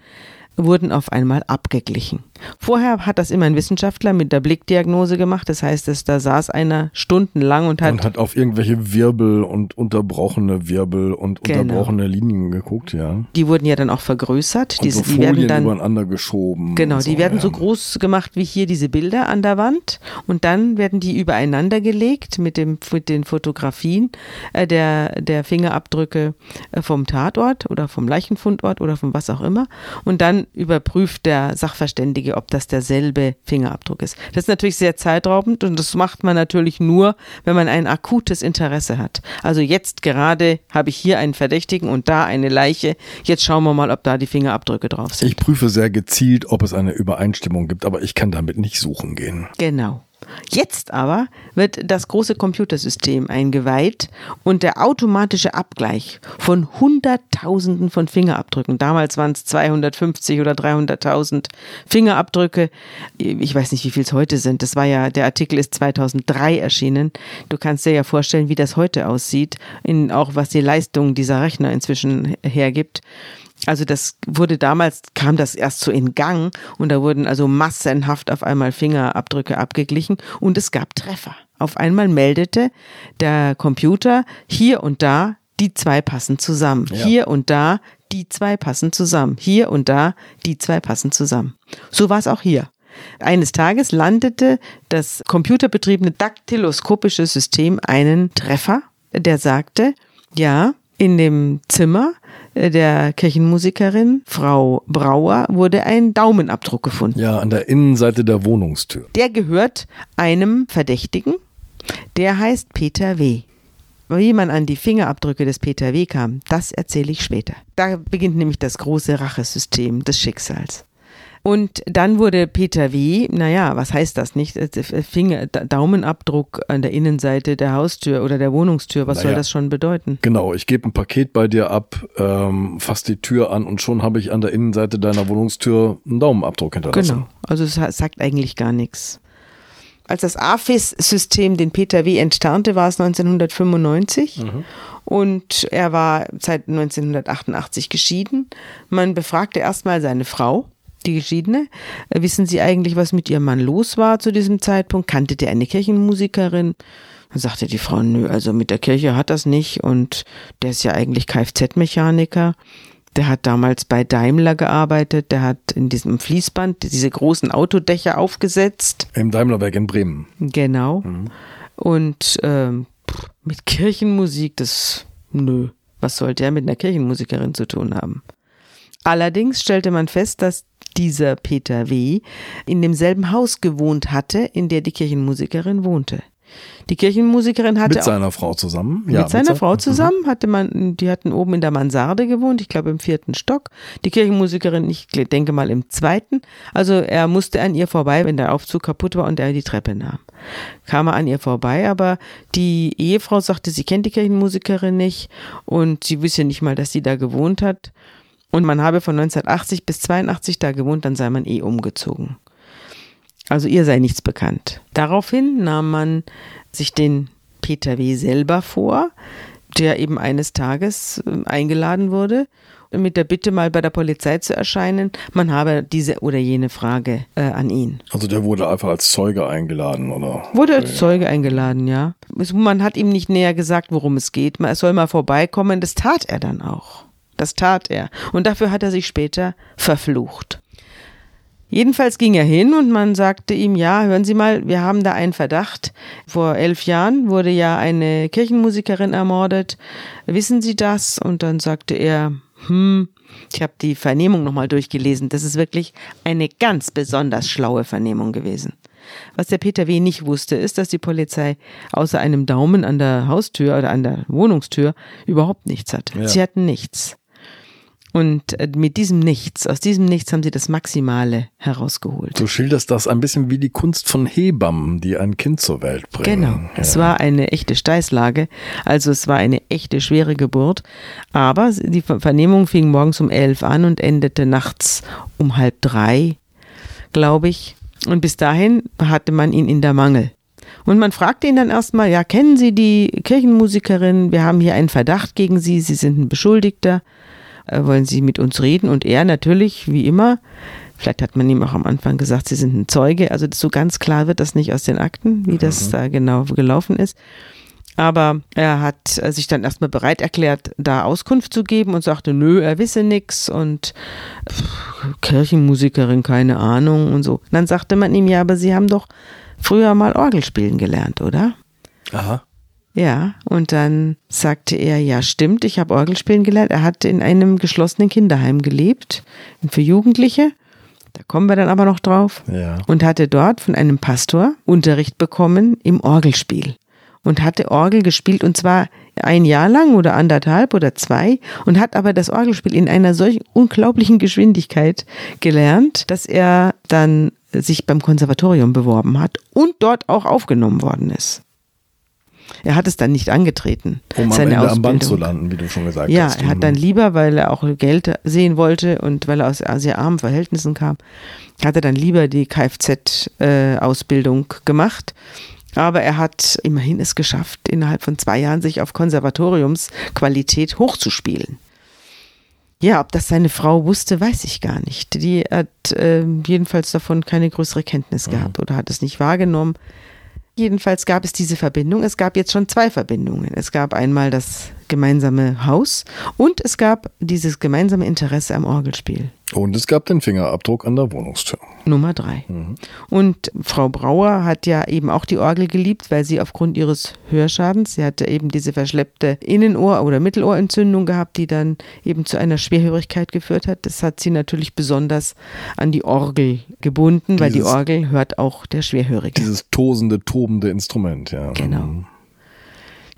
[SPEAKER 2] wurden auf einmal abgeglichen. Vorher hat das immer ein Wissenschaftler mit der Blickdiagnose gemacht. Das heißt, dass da saß einer stundenlang und hat,
[SPEAKER 1] Und hat auf irgendwelche Wirbel und unterbrochene Wirbel und
[SPEAKER 2] Genau.
[SPEAKER 1] unterbrochene Linien geguckt, ja.
[SPEAKER 2] die wurden ja dann auch vergrößert.
[SPEAKER 1] Und
[SPEAKER 2] Diese,
[SPEAKER 1] so
[SPEAKER 2] die werden
[SPEAKER 1] Folien
[SPEAKER 2] dann
[SPEAKER 1] übereinander geschoben.
[SPEAKER 2] Genau, die werden so
[SPEAKER 1] ja.
[SPEAKER 2] groß gemacht wie hier diese Bilder an der Wand und dann werden die übereinander gelegt mit, dem, mit den Fotografien äh, der, der Fingerabdrücke äh, vom Tatort oder vom Leichenfundort oder von was auch immer und dann überprüft der Sachverständige, ob das derselbe Fingerabdruck ist. Das ist natürlich sehr zeitraubend und das macht man natürlich nur, wenn man ein akutes Interesse hat. Also jetzt gerade habe ich hier einen Verdächtigen und da eine Leiche. Jetzt schauen wir mal, ob da die Fingerabdrücke drauf sind.
[SPEAKER 1] Ich prüfe sehr gezielt, ob es eine Übereinstimmung gibt, aber ich kann damit nicht suchen gehen.
[SPEAKER 2] Genau. Jetzt aber wird das große Computersystem eingeweiht und der automatische Abgleich von Hunderttausenden von Fingerabdrücken, damals waren es 250 oder 300.000 Fingerabdrücke, ich weiß nicht, wie viel es heute sind, das war ja, der Artikel ist 2003 erschienen, du kannst dir ja vorstellen, wie das heute aussieht, in, auch was die Leistung dieser Rechner inzwischen hergibt. Also das wurde damals, kam das erst so in Gang und da wurden also massenhaft auf einmal Fingerabdrücke abgeglichen und es gab Treffer. Auf einmal meldete der Computer hier und da, die zwei passen zusammen.
[SPEAKER 1] Ja.
[SPEAKER 2] Hier und da, die zwei passen zusammen. Hier und da, die zwei passen zusammen. So war es auch hier. Eines Tages landete das computerbetriebene daktyloskopische System einen Treffer, der sagte, ja, in dem Zimmer der Kirchenmusikerin Frau Brauer wurde ein Daumenabdruck gefunden.
[SPEAKER 1] Ja, an der Innenseite der Wohnungstür.
[SPEAKER 2] Der gehört einem Verdächtigen, der heißt Peter W. Wie man an die Fingerabdrücke des Peter W. kam, das erzähle ich später. Da beginnt nämlich das große Rachesystem des Schicksals. Und dann wurde Peter W., naja, was heißt das nicht? Äh, Finger, Da- Daumenabdruck an der Innenseite der Haustür oder der Wohnungstür, was soll
[SPEAKER 1] Naja.
[SPEAKER 2] das schon bedeuten?
[SPEAKER 1] Genau, ich gebe ein Paket bei dir ab, ähm, fass die Tür an und schon habe ich an der Innenseite deiner Wohnungstür einen Daumenabdruck hinterlassen.
[SPEAKER 2] Genau, also es sagt eigentlich gar nichts. Als das AFIS-System den Peter W. enttarnte, war es 1995 und er war seit 1988 geschieden. Man befragte erstmal seine Frau, die Geschiedene. Äh, Wissen Sie eigentlich, was mit Ihrem Mann los war zu diesem Zeitpunkt? Kannte der eine Kirchenmusikerin? Dann sagte die Frau, nö, also mit der Kirche hat das nicht und der ist ja eigentlich Kfz-Mechaniker. Der hat damals bei Daimler gearbeitet, der hat in diesem Fließband diese großen Autodächer aufgesetzt.
[SPEAKER 1] Im Daimlerwerk in Bremen.
[SPEAKER 2] Genau. Und ähm, mit Kirchenmusik, das, nö, was soll der mit einer Kirchenmusikerin zu tun haben? Allerdings stellte man fest, dass dieser Peter W. in demselben Haus gewohnt hatte, in der die Kirchenmusikerin wohnte. Die Kirchenmusikerin hatte
[SPEAKER 1] Mit seiner Frau zusammen.
[SPEAKER 2] mit seiner Frau zusammen hatte man, die hatten oben in der Mansarde gewohnt, ich glaube im vierten Stock. Die Kirchenmusikerin, ich denke mal im zweiten. Also er musste an ihr vorbei, wenn der Aufzug kaputt war und er die Treppe nahm. Kam er an ihr vorbei, aber die Ehefrau sagte, sie kennt die Kirchenmusikerin nicht und sie wüsste nicht mal, dass sie da gewohnt hat. Und man habe von 1980 bis 82 da gewohnt, dann sei man eh umgezogen. Also ihr sei nichts bekannt. Daraufhin nahm man sich den Peter W. selber vor, der eben eines Tages äh, eingeladen wurde mit der Bitte, mal bei der Polizei zu erscheinen. Man habe diese oder jene Frage äh, an ihn.
[SPEAKER 1] Also der wurde einfach als Zeuge eingeladen, oder?
[SPEAKER 2] Wurde als Zeuge eingeladen, ja. Man hat ihm nicht näher gesagt, worum es geht. Er soll mal vorbeikommen. Das tat er dann auch. Das tat er. Und dafür hat er sich später verflucht. Jedenfalls ging er hin und man sagte ihm, ja, hören Sie mal, wir haben da einen Verdacht. Vor elf Jahren wurde ja eine Kirchenmusikerin ermordet. Wissen Sie das? Und dann sagte er, hm, ich habe die Vernehmung nochmal durchgelesen. Das ist wirklich eine ganz besonders schlaue Vernehmung gewesen. Was der Peter W. nicht wusste, ist, dass die Polizei außer einem Daumen an der Haustür oder an der Wohnungstür überhaupt nichts hatte. Ja. Sie hatten nichts. Und äh, mit diesem Nichts, aus diesem Nichts haben sie das Maximale herausgeholt.
[SPEAKER 1] Du schilderst das ein bisschen wie die Kunst von Hebammen, die ein Kind zur Welt bringen.
[SPEAKER 2] Genau. Ja. Es war eine echte Steißlage. Also es war eine echte schwere Geburt. Aber die Vernehmung fing morgens um elf an und endete nachts um halb drei, glaube ich. Und bis dahin hatte man ihn in der Mangel. Und man fragte ihn dann erstmal, ja, kennen Sie die Kirchenmusikerin? Wir haben hier einen Verdacht gegen Sie. Sie sind ein Beschuldigter. Äh, wollen Sie mit uns reden? Und er natürlich, wie immer, vielleicht hat man ihm auch am Anfang gesagt, Sie sind ein Zeuge. Also so ganz klar wird das nicht aus den Akten, wie das mhm. da genau gelaufen ist. Aber er hat sich dann erstmal bereit erklärt, da Auskunft zu geben und sagte, nö, er wisse nichts und pff, Kirchenmusikerin, keine Ahnung und so. Und dann sagte man ihm, ja, aber Sie haben doch früher mal Orgel spielen gelernt, oder?
[SPEAKER 1] Aha.
[SPEAKER 2] Ja, und dann sagte er, ja stimmt, ich habe Orgelspielen gelernt. Er hat in einem geschlossenen Kinderheim gelebt, für Jugendliche. Da kommen wir dann aber noch drauf.
[SPEAKER 1] Ja.
[SPEAKER 2] Und hatte dort von einem Pastor Unterricht bekommen im Orgelspiel. Und hatte Orgel gespielt und zwar ein Jahr lang oder anderthalb oder zwei und hat aber das Orgelspiel in einer solch unglaublichen Geschwindigkeit gelernt, dass er dann sich beim Konservatorium beworben hat und dort auch aufgenommen worden ist. Er hat es dann nicht angetrten.
[SPEAKER 1] Um am Ende Ausbildung. am Band zu landen, wie du schon gesagt
[SPEAKER 2] ja,
[SPEAKER 1] hast.
[SPEAKER 2] Ja, er hat dann lieber, weil er auch Geld sehen wollte und weil er aus sehr armen Verhältnissen kam, hat er dann lieber die Kfz-Ausbildung gemacht. Aber er hat immerhin es geschafft, innerhalb von zwei Jahren sich auf Konservatoriumsqualität hochzuspielen. Ja, ob das seine Frau wusste, weiß ich gar nicht. Die hat äh, jedenfalls davon keine größere Kenntnis mhm. gehabt oder hat es nicht wahrgenommen. Jedenfalls gab es diese Verbindung. Es gab jetzt schon zwei Verbindungen. Es gab einmal das gemeinsame Haus und es gab dieses gemeinsame Interesse am Orgelspiel.
[SPEAKER 1] Und es gab den Fingerabdruck an der Wohnungstür.
[SPEAKER 2] Nummer drei. Mhm. Und Frau Brauer hat ja eben auch die Orgel geliebt, weil sie aufgrund ihres Hörschadens, sie hatte eben diese verschleppte Innenohr- oder Mittelohrentzündung gehabt, die dann eben zu einer Schwerhörigkeit geführt hat. Das hat sie natürlich besonders an die Orgel gebunden, dieses, weil die Orgel hört auch der Schwerhörige.
[SPEAKER 1] Dieses tosende, tobende Instrument, ja.
[SPEAKER 2] Genau.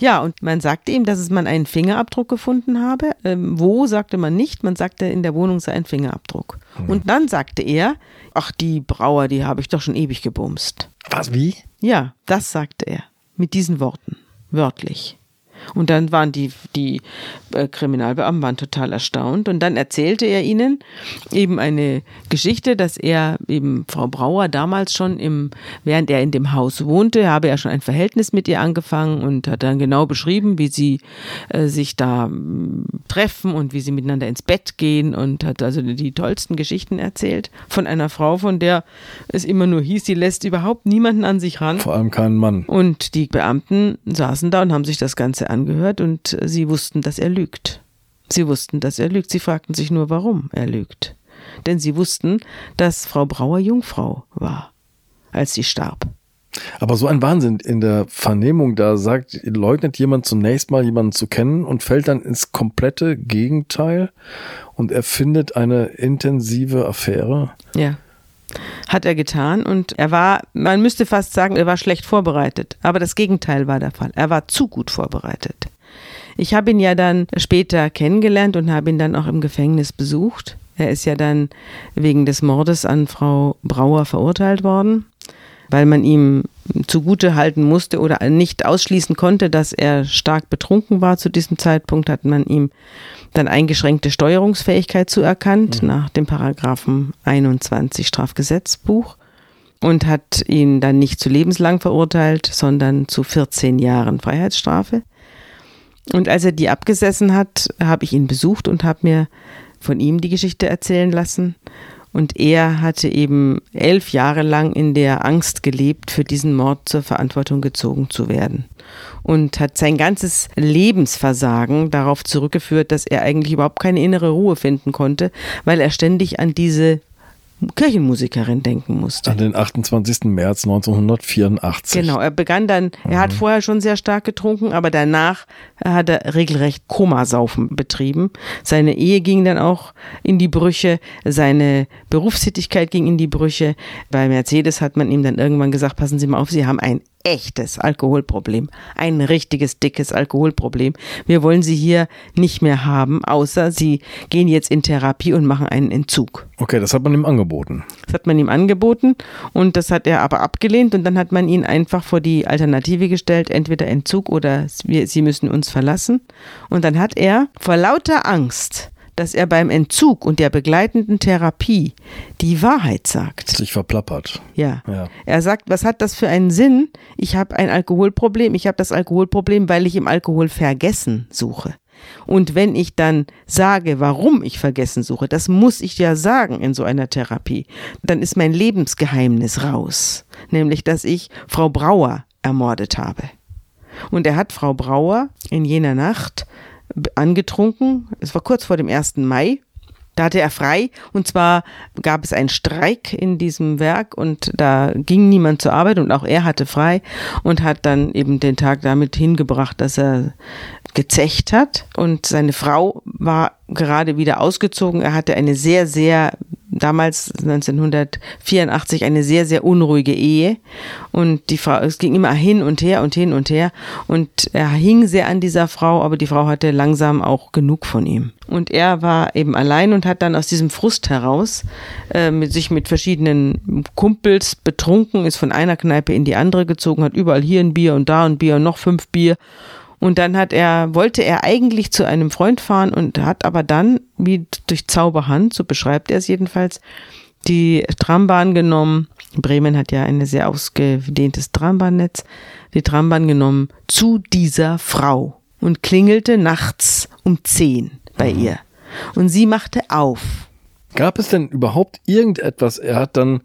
[SPEAKER 2] Ja, und man sagte ihm, dass man einen Fingerabdruck gefunden habe. Ähm, wo sagte man nicht, man sagte, in der Wohnung sei ein Fingerabdruck. Mhm. Und dann sagte er, ach, die Brauer, die habe ich doch schon ewig gebumst.
[SPEAKER 1] Was, wie?
[SPEAKER 2] Ja, das sagte er. Mit diesen Worten. Wörtlich. Und dann waren die, die äh, Kriminalbeamten waren total erstaunt. Und dann erzählte er ihnen eben eine Geschichte, dass er eben Frau Brauer damals schon im, während er in dem Haus wohnte, habe er schon ein Verhältnis mit ihr angefangen und hat dann genau beschrieben, wie sie äh, sich da äh, treffen und wie sie miteinander ins Bett gehen und hat also die tollsten Geschichten erzählt von einer Frau, von der es immer nur hieß, sie lässt überhaupt niemanden an sich ran.
[SPEAKER 1] Vor allem keinen Mann.
[SPEAKER 2] Und die Beamten saßen da und haben sich das Ganze angehört und sie wussten, dass er lügt. Sie wussten, dass er lügt. Sie fragten sich nur, warum er lügt. Denn sie wussten, dass Frau Brauer Jungfrau war, als sie starb.
[SPEAKER 1] Aber so ein Wahnsinn in der Vernehmung, da sagt, leugnet jemand zunächst mal jemanden zu kennen und fällt dann ins komplette Gegenteil und erfindet eine intensive Affäre.
[SPEAKER 2] Ja. Hat er getan und er war, man müsste fast sagen, er war schlecht vorbereitet. Aber das Gegenteil war der Fall. Er war zu gut vorbereitet. Ich habe ihn ja dann später kennengelernt und habe ihn dann auch im Gefängnis besucht. Er ist ja dann wegen des Mordes an Frau Brauer verurteilt worden, weil man ihm zugute halten musste oder nicht ausschließen konnte, dass er stark betrunken war. Zu diesem Zeitpunkt hat man ihm dann eingeschränkte Steuerungsfähigkeit zuerkannt mhm. nach dem Paragraphen 21 Strafgesetzbuch und hat ihn dann nicht zu lebenslang verurteilt, sondern zu 14 Jahren Freiheitsstrafe. Und als er die abgesessen hat, habe ich ihn besucht und habe mir von ihm die Geschichte erzählen lassen. Und er hatte eben elf Jahre lang in der Angst gelebt, für diesen Mord zur Verantwortung gezogen zu werden. Und hat sein ganzes Lebensversagen darauf zurückgeführt, dass er eigentlich überhaupt keine innere Ruhe finden konnte, weil er ständig an diese Kirchenmusikerin denken musste.
[SPEAKER 1] An den 28. März 1984.
[SPEAKER 2] Genau, er begann dann, er hat vorher schon sehr stark getrunken, aber danach hat er regelrecht Komasaufen betrieben. Seine Ehe ging dann auch in die Brüche, seine Berufstätigkeit ging in die Brüche. Bei Mercedes hat man ihm dann irgendwann gesagt, passen Sie mal auf, Sie haben ein echtes Alkoholproblem, ein richtiges dickes Alkoholproblem. Wir wollen sie hier nicht mehr haben, außer sie gehen jetzt in Therapie und machen einen Entzug.
[SPEAKER 1] Okay, das hat man ihm angeboten.
[SPEAKER 2] Das hat man ihm angeboten und das hat er aber abgelehnt und dann hat man ihn einfach vor die Alternative gestellt, entweder Entzug oder wir, sie müssen uns verlassen. Und dann hat er vor lauter Angst dass er beim Entzug und der begleitenden Therapie die Wahrheit sagt.
[SPEAKER 1] Sich verplappert.
[SPEAKER 2] Ja. ja. Er sagt, was hat das für einen Sinn? Ich habe ein Alkoholproblem. Ich habe das Alkoholproblem, weil ich im Alkohol vergessen suche. Und wenn ich dann sage, warum ich vergessen suche, das muss ich ja sagen in so einer Therapie, dann ist mein Lebensgeheimnis raus. Nämlich, dass ich Frau Brauer ermordet habe. Und er hat Frau Brauer in jener Nacht angetrunken. Es war kurz vor dem 1. Mai. Da hatte er frei und zwar gab es einen Streik in diesem Werk und da ging niemand zur Arbeit und auch er hatte frei und hat dann eben den Tag damit hingebracht, dass er gezecht hat und seine Frau war gerade wieder ausgezogen. Er hatte eine sehr, sehr damals 1984 eine sehr, sehr unruhige Ehe. Und die Frau, es ging immer hin und her und hin und her. Und er hing sehr an dieser Frau, aber die Frau hatte langsam auch genug von ihm. Und er war eben allein und hat dann aus diesem Frust heraus äh, mit sich mit verschiedenen Kumpels betrunken, ist von einer Kneipe in die andere gezogen, hat überall hier ein Bier und da ein Bier und noch fünf Bier und dann hat er, wollte er eigentlich zu einem Freund fahren und hat aber dann, wie durch Zauberhand, so beschreibt er es jedenfalls, die Trambahn genommen. Bremen hat ja ein sehr ausgedehntes Trambahnnetz. Die Trambahn genommen zu dieser Frau und klingelte nachts um zehn bei ihr. Und sie machte auf
[SPEAKER 1] Gab es denn überhaupt irgendetwas? Er hat dann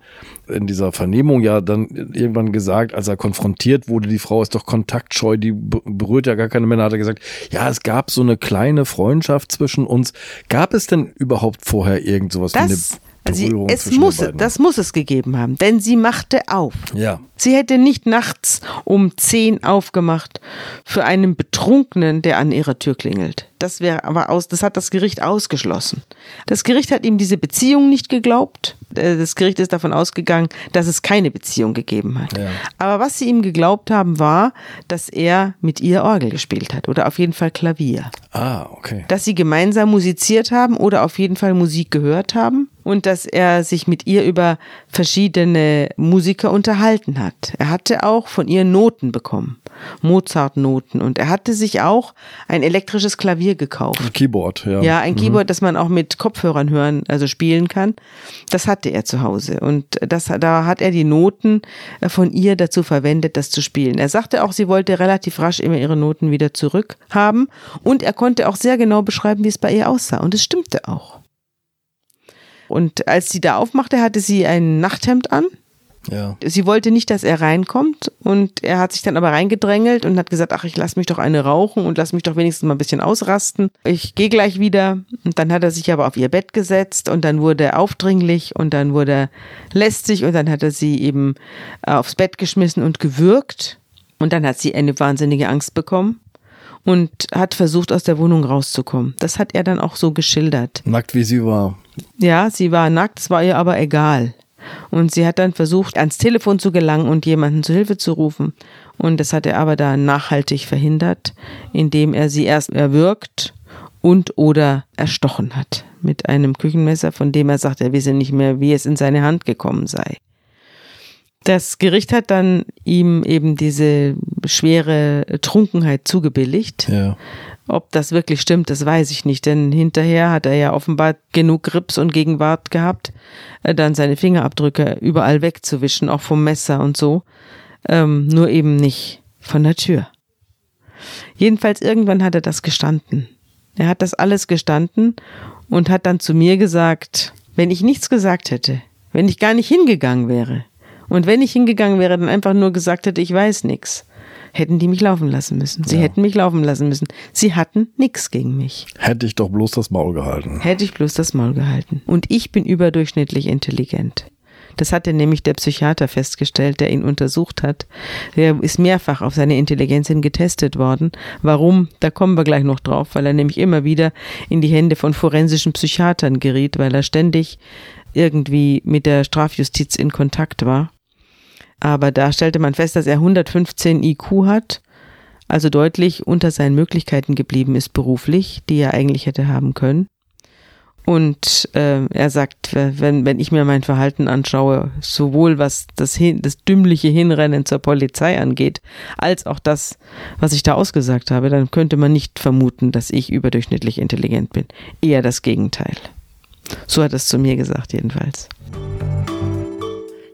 [SPEAKER 1] in dieser Vernehmung ja dann irgendwann gesagt, als er konfrontiert wurde, die Frau ist doch kontaktscheu, die berührt ja gar keine Männer, hat er gesagt, ja, es gab so eine kleine Freundschaft zwischen uns. Gab es denn überhaupt vorher irgend sowas
[SPEAKER 2] das, wie eine also es muss, das muss es gegeben haben, denn sie machte auf.
[SPEAKER 1] Ja.
[SPEAKER 2] Sie hätte nicht nachts um zehn aufgemacht für einen Betrunkenen, der an ihrer Tür klingelt. Das wäre aber aus, das hat das Gericht ausgeschlossen. Das Gericht hat ihm diese Beziehung nicht geglaubt. Äh, das Gericht ist davon ausgegangen, dass es keine Beziehung gegeben hat. Ja. Aber was sie ihm geglaubt haben, war, dass er mit ihr Orgel gespielt hat oder auf jeden Fall Klavier.
[SPEAKER 1] Ah, okay.
[SPEAKER 2] Dass sie gemeinsam musiziert haben oder auf jeden Fall Musik gehört haben und dass er sich mit ihr über verschiedene Musiker unterhalten hat. Er hatte auch von ihr Noten bekommen, Mozart-Noten und er hatte sich auch ein elektrisches Klavier gekauft.
[SPEAKER 1] Ein Keyboard, ja.
[SPEAKER 2] Ja, ein mhm. Keyboard, das man auch mit Kopfhörern hören, also spielen kann. Das hatte er zu Hause und das, da hat er die Noten äh, von ihr dazu verwendet, das zu spielen. Er sagte auch, sie wollte relativ rasch immer ihre Noten wieder zurückhaben und er konnte auch sehr genau beschreiben, wie es bei ihr aussah und es stimmte auch. Und als sie da aufmachte, hatte sie ein Nachthemd an.
[SPEAKER 1] Ja.
[SPEAKER 2] Sie wollte nicht, dass er reinkommt und er hat sich dann aber reingedrängelt und hat gesagt, ach, ich lass mich doch eine rauchen und lass mich doch wenigstens mal ein bisschen ausrasten. Ich gehe gleich wieder. Und dann hat er sich aber auf ihr Bett gesetzt und dann wurde er aufdringlich und dann wurde er lästig und dann hat er sie eben äh, aufs Bett geschmissen und gewürgt. Und dann hat sie eine wahnsinnige Angst bekommen und hat versucht, aus der Wohnung rauszukommen. Das hat er dann auch so geschildert.
[SPEAKER 1] Nackt wie sie war.
[SPEAKER 2] Ja, sie war nackt, es war ihr aber egal. Und sie hat dann versucht, ans Telefon zu gelangen und jemanden zu Hilfe zu rufen. Und das hat er aber da nachhaltig verhindert, indem er sie erst erwürgt und oder erstochen hat mit einem Küchenmesser, von dem er sagt, er wisse nicht mehr, wie es in seine Hand gekommen sei. Das Gericht hat dann ihm eben diese schwere Trunkenheit zugebilligt.
[SPEAKER 1] Ja.
[SPEAKER 2] Ob das wirklich stimmt, das weiß ich nicht, denn hinterher hat er ja offenbar genug Grips und Gegenwart gehabt, äh, dann seine Fingerabdrücke überall wegzuwischen, auch vom Messer und so, ähm, nur eben nicht von der Tür. Jedenfalls irgendwann hat er das gestanden. Er hat das alles gestanden und hat dann zu mir gesagt, wenn ich nichts gesagt hätte, wenn ich gar nicht hingegangen wäre und wenn ich hingegangen wäre, dann einfach nur gesagt hätte, ich weiß nichts, hätten die mich laufen lassen müssen. Sie ja. hätten mich laufen lassen müssen. Sie hatten nichts gegen mich.
[SPEAKER 1] Hätte ich doch bloß das Maul gehalten.
[SPEAKER 2] Hätte ich bloß das Maul gehalten. Und ich bin überdurchschnittlich intelligent. Das hatte nämlich der Psychiater festgestellt, der ihn untersucht hat. Er ist mehrfach auf seine Intelligenz hin getestet worden. Warum? Da kommen wir gleich noch drauf, weil er nämlich immer wieder in die Hände von forensischen Psychiatern geriet, weil er ständig irgendwie mit der Strafjustiz in Kontakt war. Aber da stellte man fest, dass er 115 IQ hat, also deutlich unter seinen Möglichkeiten geblieben ist beruflich, die er eigentlich hätte haben können. Und äh, er sagt, wenn, wenn ich mir mein Verhalten anschaue, sowohl was das, hin, das dümmliche Hinrennen zur Polizei angeht, als auch das, was ich da ausgesagt habe, dann könnte man nicht vermuten, dass ich überdurchschnittlich intelligent bin. Eher das Gegenteil. So hat es zu mir gesagt, jedenfalls.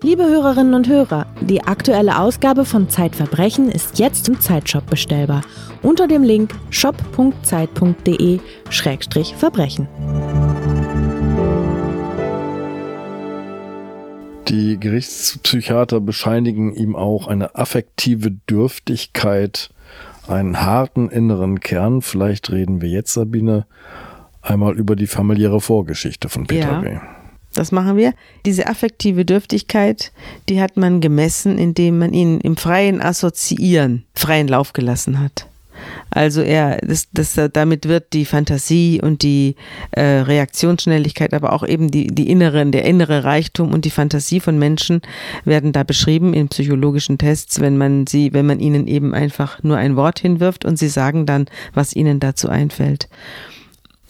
[SPEAKER 3] Liebe Hörerinnen und Hörer, die aktuelle Ausgabe von Zeitverbrechen ist jetzt im Zeitshop bestellbar unter dem Link shop.zeit.de-verbrechen.
[SPEAKER 1] Die Gerichtspsychiater bescheinigen ihm auch eine affektive Dürftigkeit, einen harten inneren Kern. Vielleicht reden wir jetzt, Sabine, einmal über die familiäre Vorgeschichte von Peter ja. W.
[SPEAKER 2] Das machen wir. Diese affektive Dürftigkeit, die hat man gemessen, indem man ihn im freien Assoziieren freien Lauf gelassen hat. Also er, das, das, damit wird die Fantasie und die äh, Reaktionsschnelligkeit, aber auch eben die, die inneren, der innere Reichtum und die Fantasie von Menschen werden da beschrieben in psychologischen Tests, wenn man sie, wenn man ihnen eben einfach nur ein Wort hinwirft und sie sagen dann, was ihnen dazu einfällt.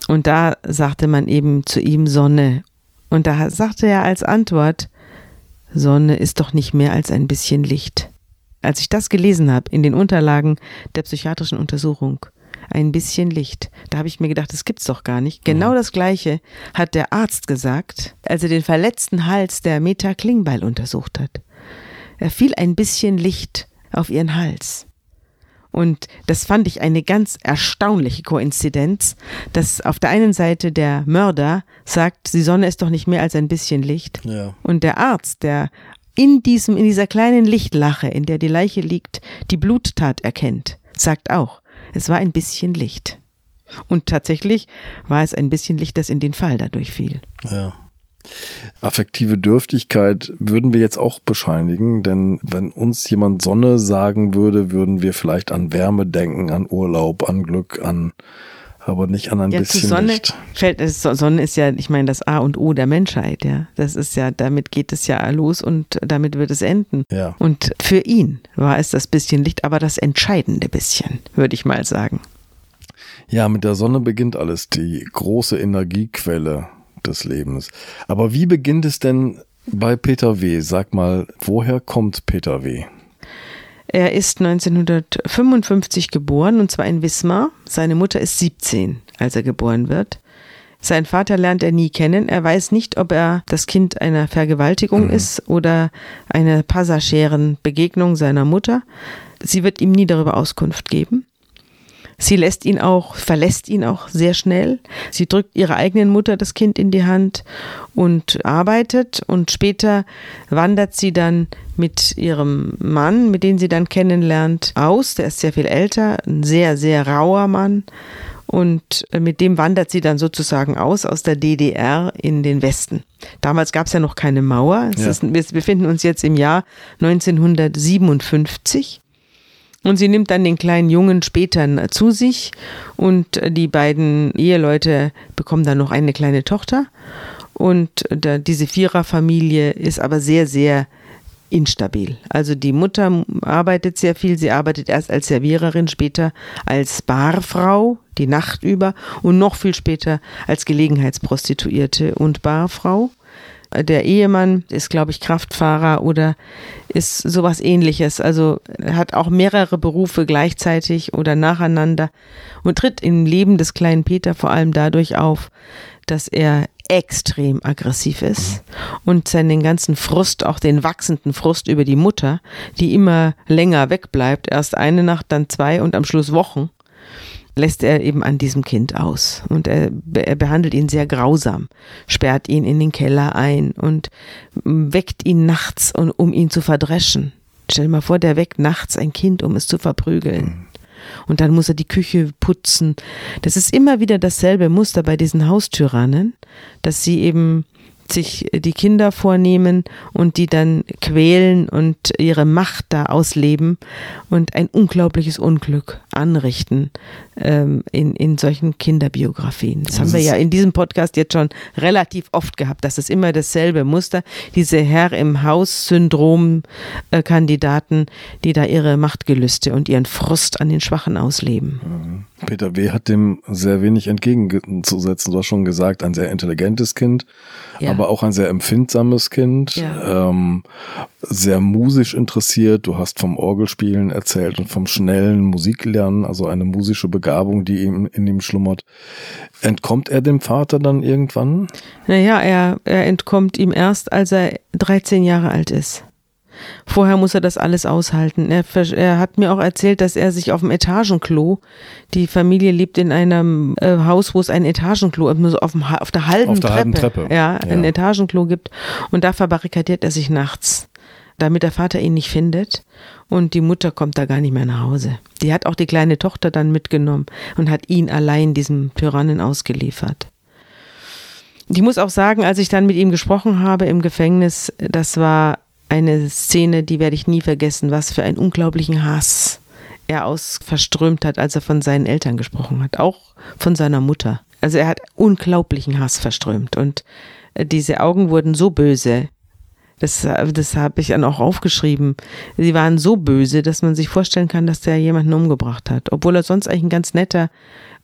[SPEAKER 2] Und da sagte man eben zu ihm Sonne. Und da sagte er als Antwort, Sonne ist doch nicht mehr als ein bisschen Licht als ich das gelesen habe in den Unterlagen der psychiatrischen Untersuchung, ein bisschen Licht. Da habe ich mir gedacht, das gibt's doch gar nicht. Genau mhm. das gleiche hat der Arzt gesagt, als er den verletzten Hals der Meta Klingbeil untersucht hat. Er fiel ein bisschen Licht auf ihren Hals. Und das fand ich eine ganz erstaunliche Koinzidenz, dass auf der einen Seite der Mörder sagt, die Sonne ist doch nicht mehr als ein bisschen Licht. Ja. Und der Arzt, der in diesem, in dieser kleinen Lichtlache, in der die Leiche liegt, die Bluttat erkennt, sagt auch, es war ein bisschen Licht. Und tatsächlich war es ein bisschen Licht, das in den Fall dadurch fiel.
[SPEAKER 1] Ja. Affektive Dürftigkeit würden wir jetzt auch bescheinigen, denn wenn uns jemand Sonne sagen würde, würden wir vielleicht an Wärme denken, an Urlaub, an Glück, an aber nicht an ein ja, bisschen
[SPEAKER 2] Sonne
[SPEAKER 1] Licht.
[SPEAKER 2] Fällt Sonne ist ja, ich meine, das A und O der Menschheit, ja. Das ist ja, damit geht es ja los und damit wird es enden.
[SPEAKER 1] Ja.
[SPEAKER 2] Und für ihn war es das bisschen Licht, aber das entscheidende bisschen, würde ich mal sagen.
[SPEAKER 1] Ja, mit der Sonne beginnt alles, die große Energiequelle des Lebens. Aber wie beginnt es denn bei Peter W? Sag mal, woher kommt Peter W?
[SPEAKER 2] Er ist 1955 geboren und zwar in Wismar. Seine Mutter ist 17, als er geboren wird. Sein Vater lernt er nie kennen. Er weiß nicht, ob er das Kind einer Vergewaltigung mhm. ist oder einer passagieren Begegnung seiner Mutter. Sie wird ihm nie darüber Auskunft geben. Sie lässt ihn auch, verlässt ihn auch sehr schnell. Sie drückt ihrer eigenen Mutter das Kind in die Hand und arbeitet und später wandert sie dann mit ihrem Mann, mit dem sie dann kennenlernt, aus. Der ist sehr viel älter, ein sehr, sehr rauer Mann. Und mit dem wandert sie dann sozusagen aus, aus der DDR in den Westen. Damals gab es ja noch keine Mauer. Ja. Ist, wir befinden uns jetzt im Jahr 1957. Und sie nimmt dann den kleinen Jungen später zu sich und die beiden Eheleute bekommen dann noch eine kleine Tochter. Und diese Viererfamilie ist aber sehr, sehr instabil. Also die Mutter arbeitet sehr viel. Sie arbeitet erst als Serviererin, später als Barfrau die Nacht über und noch viel später als Gelegenheitsprostituierte und Barfrau. Der Ehemann ist, glaube ich, Kraftfahrer oder ist sowas ähnliches. Also hat auch mehrere Berufe gleichzeitig oder nacheinander und tritt im Leben des kleinen Peter vor allem dadurch auf, dass er extrem aggressiv ist und seinen ganzen Frust, auch den wachsenden Frust über die Mutter, die immer länger wegbleibt, erst eine Nacht, dann zwei und am Schluss Wochen, lässt er eben an diesem Kind aus. Und er, er behandelt ihn sehr grausam, sperrt ihn in den Keller ein und weckt ihn nachts, um ihn zu verdreschen. Stell dir mal vor, der weckt nachts ein Kind, um es zu verprügeln. Und dann muss er die Küche putzen. Das ist immer wieder dasselbe Muster bei diesen Haustyrannen, dass sie eben sich die Kinder vornehmen und die dann quälen und ihre Macht da ausleben und ein unglaubliches Unglück anrichten ähm, in, in solchen Kinderbiografien. Das, das haben wir ja in diesem Podcast jetzt schon relativ oft gehabt. Das ist immer dasselbe Muster. Diese Herr im Haus-Syndrom-Kandidaten, die da ihre Machtgelüste und ihren Frust an den Schwachen ausleben.
[SPEAKER 1] Mhm. Peter W. hat dem sehr wenig entgegenzusetzen. Du hast schon gesagt, ein sehr intelligentes Kind, ja. aber auch ein sehr empfindsames Kind, ja. ähm, sehr musisch interessiert. Du hast vom Orgelspielen erzählt und vom schnellen Musiklernen, also eine musische Begabung, die ihm in ihm schlummert. Entkommt er dem Vater dann irgendwann?
[SPEAKER 2] Naja, er, er entkommt ihm erst, als er 13 Jahre alt ist. Vorher muss er das alles aushalten. Er, er, hat mir auch erzählt, dass er sich auf dem Etagenklo, die Familie lebt in einem äh, Haus, wo es ein Etagenklo also auf, dem, auf der halben auf der Treppe, halben Treppe. Ja, ja, ein Etagenklo gibt. Und da verbarrikadiert er sich nachts, damit der Vater ihn nicht findet. Und die Mutter kommt da gar nicht mehr nach Hause. Die hat auch die kleine Tochter dann mitgenommen und hat ihn allein diesem Tyrannen ausgeliefert. Ich muss auch sagen, als ich dann mit ihm gesprochen habe im Gefängnis, das war eine Szene, die werde ich nie vergessen, was für einen unglaublichen Hass er aus verströmt hat, als er von seinen Eltern gesprochen hat, auch von seiner Mutter. Also er hat unglaublichen Hass verströmt und äh, diese Augen wurden so böse. Das, das habe ich dann auch aufgeschrieben. Sie waren so böse, dass man sich vorstellen kann, dass der jemanden umgebracht hat, obwohl er sonst eigentlich ein ganz netter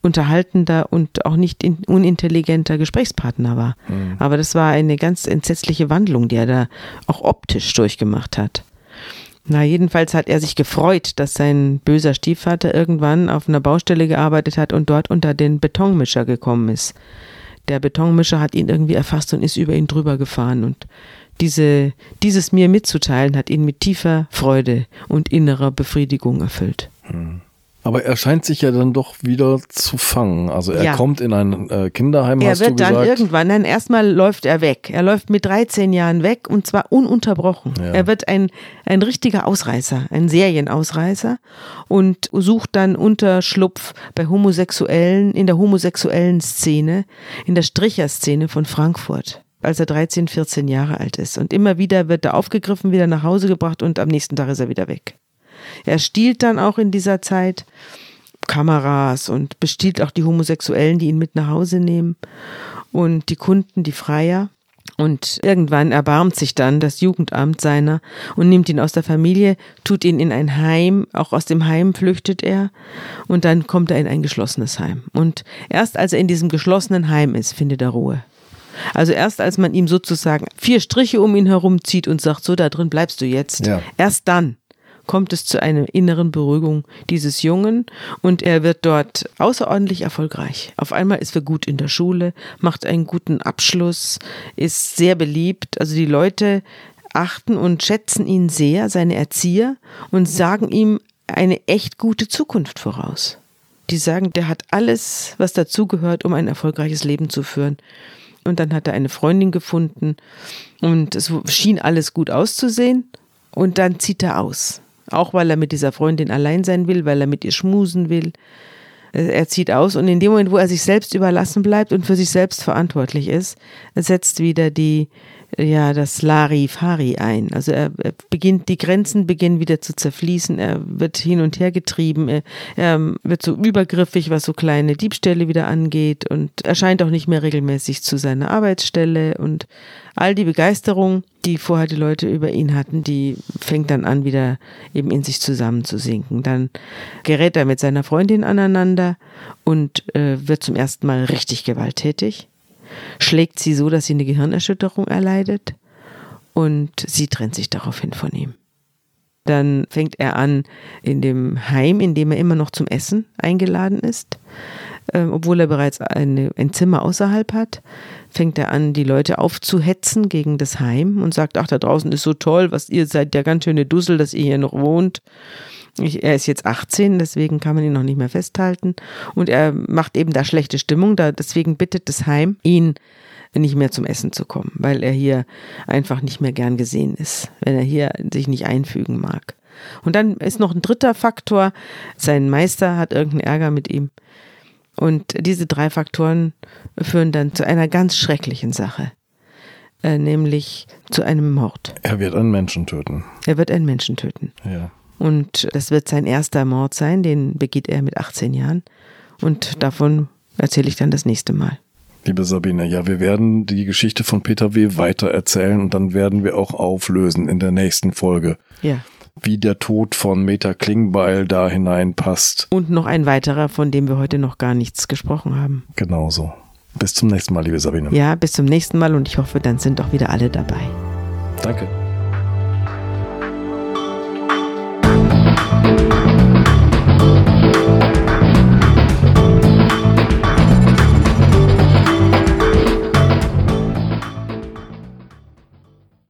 [SPEAKER 2] unterhaltender und auch nicht unintelligenter Gesprächspartner war. Mhm. Aber das war eine ganz entsetzliche Wandlung, die er da auch optisch durchgemacht hat. Na, jedenfalls hat er sich gefreut, dass sein böser Stiefvater irgendwann auf einer Baustelle gearbeitet hat und dort unter den Betonmischer gekommen ist. Der Betonmischer hat ihn irgendwie erfasst und ist über ihn drüber gefahren und diese, dieses mir mitzuteilen hat ihn mit tiefer Freude und innerer Befriedigung erfüllt. Mhm.
[SPEAKER 1] Aber er scheint sich ja dann doch wieder zu fangen. Also er ja. kommt in ein äh, Kinderheim,
[SPEAKER 2] er wird dann irgendwann, dann erstmal läuft er weg. Er läuft mit 13 Jahren weg und zwar ununterbrochen. Ja. Er wird ein, ein richtiger Ausreißer, ein Serienausreißer und sucht dann Unterschlupf bei Homosexuellen, in der homosexuellen Szene, in der Stricherszene von Frankfurt als er 13, 14 Jahre alt ist. Und immer wieder wird er aufgegriffen, wieder nach Hause gebracht und am nächsten Tag ist er wieder weg. Er stiehlt dann auch in dieser Zeit Kameras und bestiehlt auch die Homosexuellen, die ihn mit nach Hause nehmen und die Kunden, die Freier. Und irgendwann erbarmt sich dann das Jugendamt seiner und nimmt ihn aus der Familie, tut ihn in ein Heim, auch aus dem Heim flüchtet er und dann kommt er in ein geschlossenes Heim. Und erst als er in diesem geschlossenen Heim ist, findet er Ruhe. Also erst als man ihm sozusagen vier Striche um ihn herum zieht und sagt, so da drin bleibst du jetzt, ja. erst dann kommt es zu einer inneren Beruhigung dieses Jungen und er wird dort außerordentlich erfolgreich. Auf einmal ist er gut in der Schule, macht einen guten Abschluss, ist sehr beliebt. Also die Leute achten und schätzen ihn sehr, seine Erzieher, und sagen ihm eine echt gute Zukunft voraus. Die sagen, der hat alles, was dazugehört, um ein erfolgreiches Leben zu führen. Und dann hat er eine Freundin gefunden und es schien alles gut auszusehen. Und dann zieht er aus. Auch weil er mit dieser Freundin allein sein will, weil er mit ihr schmusen will. Er zieht aus und in dem Moment, wo er sich selbst überlassen bleibt und für sich selbst verantwortlich ist, setzt wieder die, ja, das Larifari ein. Also er, er, beginnt, die Grenzen beginnen wieder zu zerfließen, er wird hin und her getrieben, er, er wird so übergriffig, was so kleine Diebstähle wieder angeht und erscheint auch nicht mehr regelmäßig zu seiner Arbeitsstelle und all die Begeisterung, die vorher die Leute über ihn hatten, die fängt dann an, wieder eben in sich zusammenzusinken. Dann gerät er mit seiner Freundin aneinander und äh, wird zum ersten Mal richtig gewalttätig. Schlägt sie so, dass sie eine Gehirnerschütterung erleidet und sie trennt sich daraufhin von ihm. Dann fängt er an, in dem Heim, in dem er immer noch zum Essen eingeladen ist, äh, obwohl er bereits eine, ein Zimmer außerhalb hat, fängt er an, die Leute aufzuhetzen gegen das Heim und sagt, ach, da draußen ist so toll, was ihr seid, der ganz schöne Dussel, dass ihr hier noch wohnt. Ich, er ist jetzt 18, deswegen kann man ihn noch nicht mehr festhalten. Und er macht eben da schlechte Stimmung, da, deswegen bittet das Heim ihn, nicht mehr zum Essen zu kommen, weil er hier einfach nicht mehr gern gesehen ist, wenn er hier sich nicht einfügen mag. Und dann ist noch ein dritter Faktor, sein Meister hat irgendeinen Ärger mit ihm. Und diese drei Faktoren führen dann zu einer ganz schrecklichen Sache, äh, nämlich zu einem Mord.
[SPEAKER 1] Er wird einen Menschen töten.
[SPEAKER 2] Er wird einen Menschen töten.
[SPEAKER 1] Ja.
[SPEAKER 2] Und das wird sein erster Mord sein, den begeht er mit 18 Jahren. Und davon erzähle ich dann das nächste Mal.
[SPEAKER 1] Liebe Sabine, ja, wir werden die Geschichte von Peter W. weiter erzählen und dann werden wir auch auflösen in der nächsten Folge.
[SPEAKER 2] Ja.
[SPEAKER 1] Wie der Tod von Meta Klingbeil da hineinpasst.
[SPEAKER 2] Und noch ein weiterer, von dem wir heute noch gar nichts gesprochen haben.
[SPEAKER 1] Genauso. Bis zum nächsten Mal, liebe Sabine.
[SPEAKER 2] Ja, bis zum nächsten Mal und ich hoffe, dann sind auch wieder alle dabei.
[SPEAKER 1] Danke. Bye.